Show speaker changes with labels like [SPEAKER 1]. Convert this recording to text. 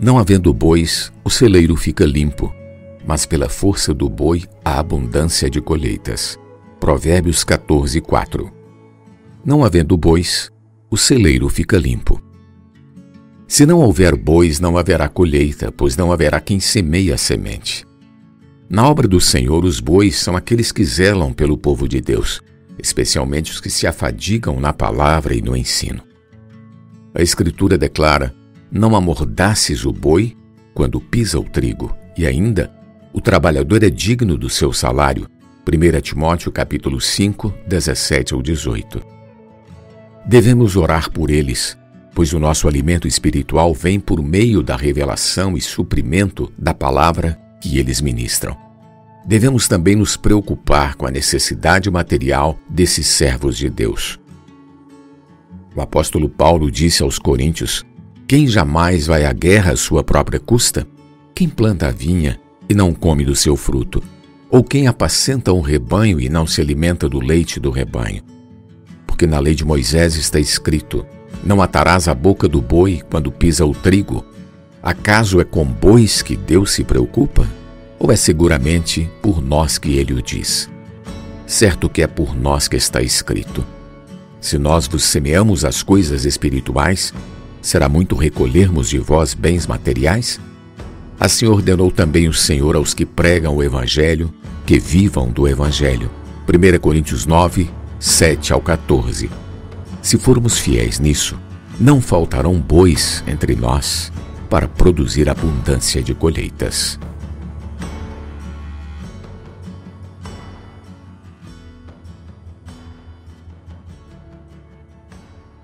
[SPEAKER 1] Não havendo bois, o celeiro fica limpo, mas pela força do boi há abundância de colheitas. Provérbios 14, 4. Não havendo bois, o celeiro fica limpo. Se não houver bois, não haverá colheita, pois não haverá quem semeie a semente. Na obra do Senhor, os bois são aqueles que zelam pelo povo de Deus, especialmente os que se afadigam na palavra e no ensino. A Escritura declara: Não amordaces o boi quando pisa o trigo, e ainda, o trabalhador é digno do seu salário. 1 Timóteo capítulo 5, 17 ao 18. Devemos orar por eles, pois o nosso alimento espiritual vem por meio da revelação e suprimento da palavra que eles ministram. Devemos também nos preocupar com a necessidade material desses servos de Deus. O apóstolo Paulo disse aos Coríntios: Quem jamais vai à guerra à sua própria custa? Quem planta a vinha e não come do seu fruto? Ou quem apacenta um rebanho e não se alimenta do leite do rebanho? Porque na lei de Moisés está escrito: Não atarás a boca do boi quando pisa o trigo. Acaso é com bois que Deus se preocupa? ou é seguramente por nós que ele o diz? Certo que é por nós que está escrito. Se nós vos semeamos as coisas espirituais, será muito recolhermos de vós bens materiais? Assim ordenou também o Senhor aos que pregam o Evangelho, que vivam do Evangelho. 1 Coríntios 9, 7 ao 14. Se formos fiéis nisso, não faltarão bois entre nós para produzir abundância de colheitas.